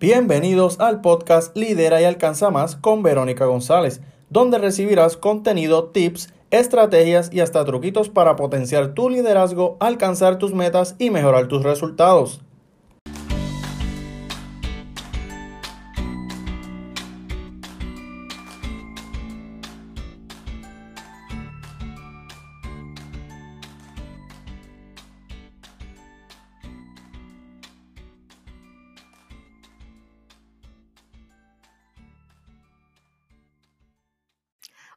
Bienvenidos al podcast Lidera y Alcanza Más con Verónica González, donde recibirás contenido, tips, estrategias y hasta truquitos para potenciar tu liderazgo, alcanzar tus metas y mejorar tus resultados.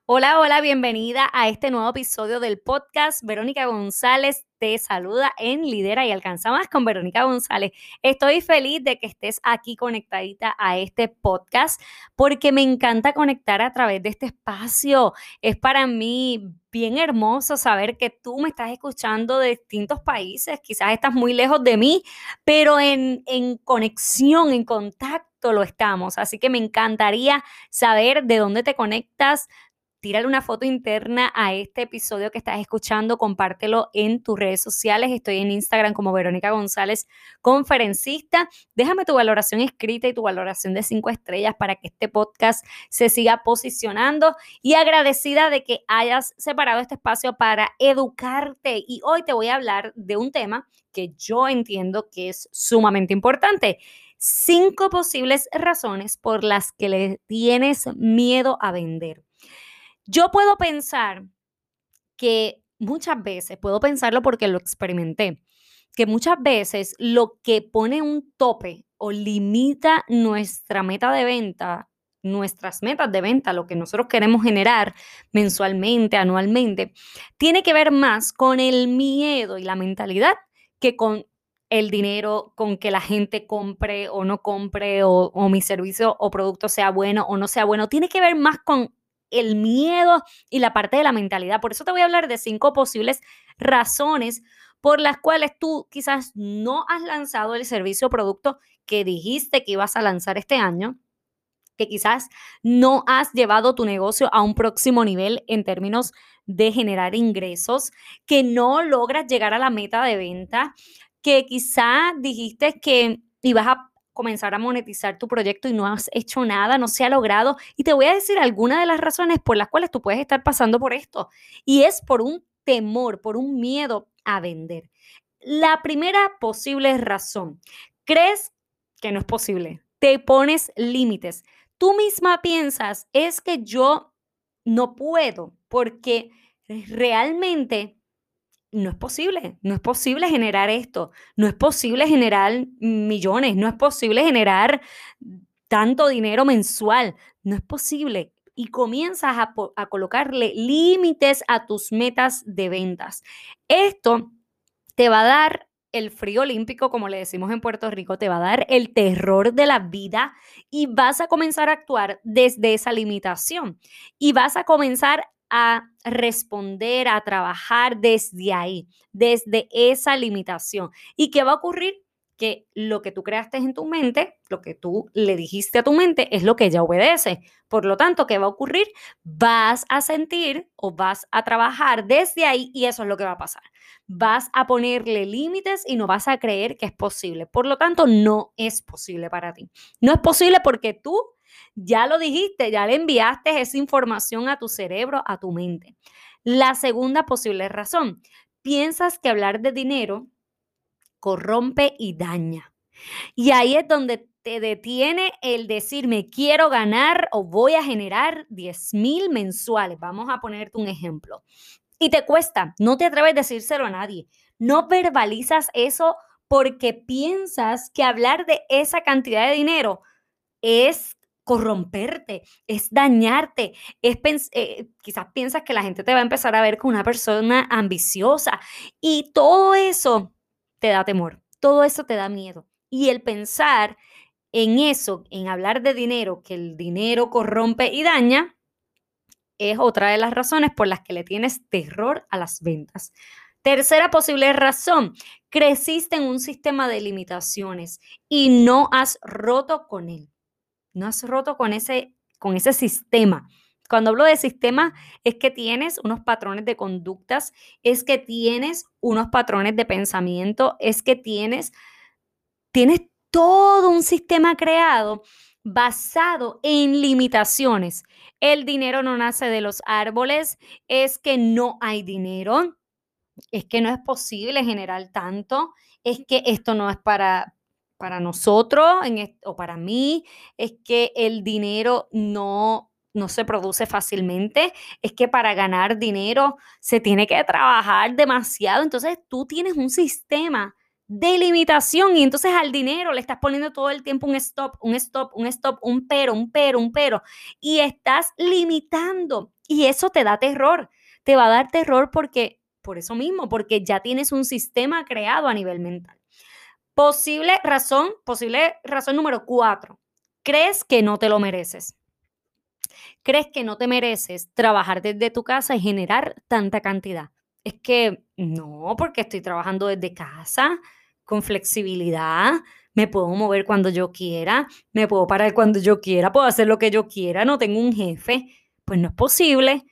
Hola, hola, bienvenida a este nuevo episodio del podcast. Verónica González te saluda en Lidera y Alcanza Más con Verónica González. Estoy feliz de que estés aquí conectadita a este podcast porque me encanta conectar a través de este espacio. Es para mí bien hermoso saber que tú me estás escuchando de distintos países. Quizás estás muy lejos de mí, pero en, en conexión, en contacto lo estamos. Así que me encantaría saber de dónde te conectas tírale una foto interna a este episodio que estás escuchando, compártelo en tus redes sociales. Estoy en Instagram como Verónica González, conferencista. Déjame tu valoración escrita y tu valoración de cinco estrellas para que este podcast se siga posicionando y agradecida de que hayas separado este espacio para educarte. Y hoy te voy a hablar de un tema que yo entiendo que es sumamente importante cinco posibles razones por las que le tienes miedo a vender. Yo puedo pensar que muchas veces, puedo pensarlo porque lo experimenté, que muchas veces lo que pone un tope o limita nuestra meta de venta, nuestras metas de venta, lo que nosotros queremos generar mensualmente, anualmente, tiene que ver más con el miedo y la mentalidad que con el dinero, con que la gente compre o no compre, o, o mi servicio o producto sea bueno o no sea bueno. Tiene que ver más con el miedo y la parte de la mentalidad. Por eso te voy a hablar de cinco posibles razones por las cuales tú quizás no has lanzado el servicio o producto que dijiste que ibas a lanzar este año, que quizás no has llevado tu negocio a un próximo nivel en términos de generar ingresos, que no logras llegar a la meta de venta, que quizás dijiste que ibas a comenzar a monetizar tu proyecto y no has hecho nada, no se ha logrado. Y te voy a decir algunas de las razones por las cuales tú puedes estar pasando por esto. Y es por un temor, por un miedo a vender. La primera posible razón, crees que no es posible, te pones límites. Tú misma piensas, es que yo no puedo porque realmente no es posible, no es posible generar esto, no es posible generar millones, no es posible generar tanto dinero mensual, no es posible. Y comienzas a, a colocarle límites a tus metas de ventas. Esto te va a dar el frío olímpico, como le decimos en Puerto Rico, te va a dar el terror de la vida y vas a comenzar a actuar desde esa limitación y vas a comenzar a responder, a trabajar desde ahí, desde esa limitación. ¿Y qué va a ocurrir? Que lo que tú creaste en tu mente, lo que tú le dijiste a tu mente, es lo que ella obedece. Por lo tanto, ¿qué va a ocurrir? Vas a sentir o vas a trabajar desde ahí y eso es lo que va a pasar. Vas a ponerle límites y no vas a creer que es posible. Por lo tanto, no es posible para ti. No es posible porque tú ya lo dijiste, ya le enviaste esa información a tu cerebro, a tu mente. La segunda posible razón, piensas que hablar de dinero corrompe y daña. Y ahí es donde te detiene el decirme quiero ganar o voy a generar 10 mil mensuales. Vamos a ponerte un ejemplo. Y te cuesta, no te atreves a decírselo a nadie. No verbalizas eso porque piensas que hablar de esa cantidad de dinero es corromperte, es dañarte, es eh, quizás piensas que la gente te va a empezar a ver como una persona ambiciosa y todo eso te da temor, todo eso te da miedo. Y el pensar en eso, en hablar de dinero, que el dinero corrompe y daña, es otra de las razones por las que le tienes terror a las ventas. Tercera posible razón, creciste en un sistema de limitaciones y no has roto con él no has roto con ese, con ese sistema. Cuando hablo de sistema es que tienes unos patrones de conductas, es que tienes unos patrones de pensamiento, es que tienes, tienes todo un sistema creado basado en limitaciones. El dinero no nace de los árboles, es que no hay dinero, es que no es posible generar tanto, es que esto no es para, para nosotros en o para mí, es que el dinero no, no se produce fácilmente, es que para ganar dinero se tiene que trabajar demasiado, entonces tú tienes un sistema de limitación y entonces al dinero le estás poniendo todo el tiempo un stop, un stop, un stop, un pero, un pero, un pero y estás limitando y eso te da terror, te va a dar terror porque por eso mismo, porque ya tienes un sistema creado a nivel mental. Posible razón, posible razón número cuatro, crees que no te lo mereces. Crees que no te mereces trabajar desde tu casa y generar tanta cantidad. Es que no, porque estoy trabajando desde casa, con flexibilidad, me puedo mover cuando yo quiera, me puedo parar cuando yo quiera, puedo hacer lo que yo quiera, no tengo un jefe. Pues no es posible.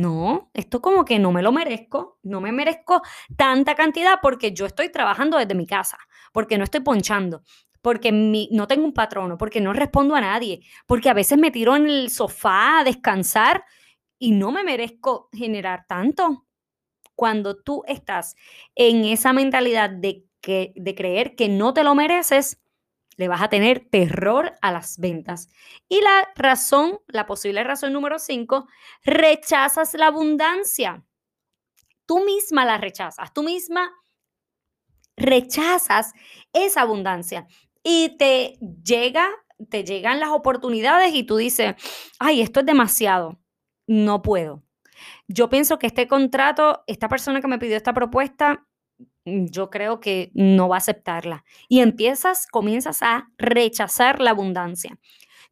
No, esto como que no me lo merezco, no me merezco tanta cantidad porque yo estoy trabajando desde mi casa, porque no estoy ponchando, porque no tengo un patrono, porque no respondo a nadie, porque a veces me tiro en el sofá a descansar y no me merezco generar tanto. Cuando tú estás en esa mentalidad de que, de creer que no te lo mereces, le vas a tener terror a las ventas. Y la razón, la posible razón número cinco, rechazas la abundancia. Tú misma la rechazas, tú misma rechazas esa abundancia y te llega, te llegan las oportunidades y tú dices, ay, esto es demasiado, no puedo. Yo pienso que este contrato, esta persona que me pidió esta propuesta, yo creo que no va a aceptarla. Y empiezas, comienzas a rechazar la abundancia.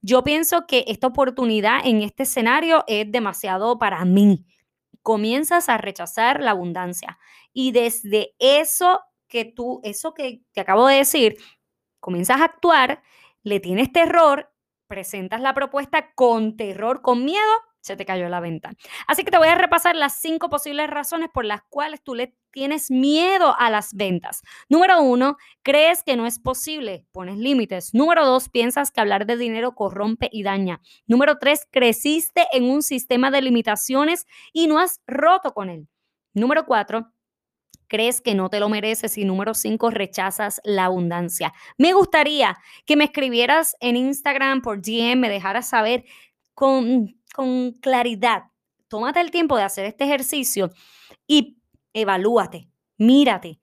Yo pienso que esta oportunidad en este escenario es demasiado para mí. Comienzas a rechazar la abundancia. Y desde eso que tú, eso que te acabo de decir, comienzas a actuar, le tienes terror, presentas la propuesta con terror, con miedo se te cayó la venta. Así que te voy a repasar las cinco posibles razones por las cuales tú le tienes miedo a las ventas. Número uno, crees que no es posible, pones límites. Número dos, piensas que hablar de dinero corrompe y daña. Número tres, creciste en un sistema de limitaciones y no has roto con él. Número cuatro, crees que no te lo mereces y número cinco, rechazas la abundancia. Me gustaría que me escribieras en Instagram por DM, me dejaras saber con con claridad. Tómate el tiempo de hacer este ejercicio y evalúate, mírate,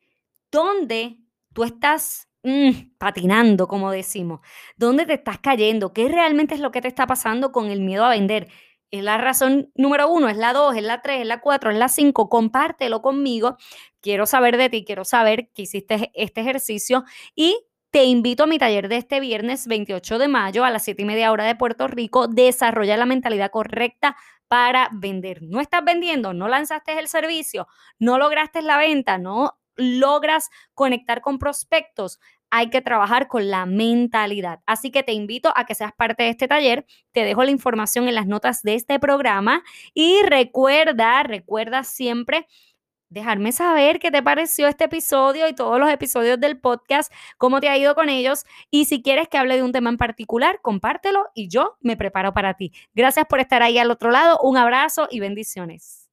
dónde tú estás mm, patinando, como decimos, dónde te estás cayendo, qué realmente es lo que te está pasando con el miedo a vender. Es la razón número uno, es la dos, es la tres, es la cuatro, es la cinco. Compártelo conmigo. Quiero saber de ti, quiero saber que hiciste este ejercicio y te invito a mi taller de este viernes 28 de mayo a las 7 y media hora de Puerto Rico. Desarrolla la mentalidad correcta para vender. No estás vendiendo, no lanzaste el servicio, no lograste la venta, no logras conectar con prospectos. Hay que trabajar con la mentalidad. Así que te invito a que seas parte de este taller. Te dejo la información en las notas de este programa y recuerda, recuerda siempre dejarme saber qué te pareció este episodio y todos los episodios del podcast, cómo te ha ido con ellos y si quieres que hable de un tema en particular, compártelo y yo me preparo para ti. Gracias por estar ahí al otro lado, un abrazo y bendiciones.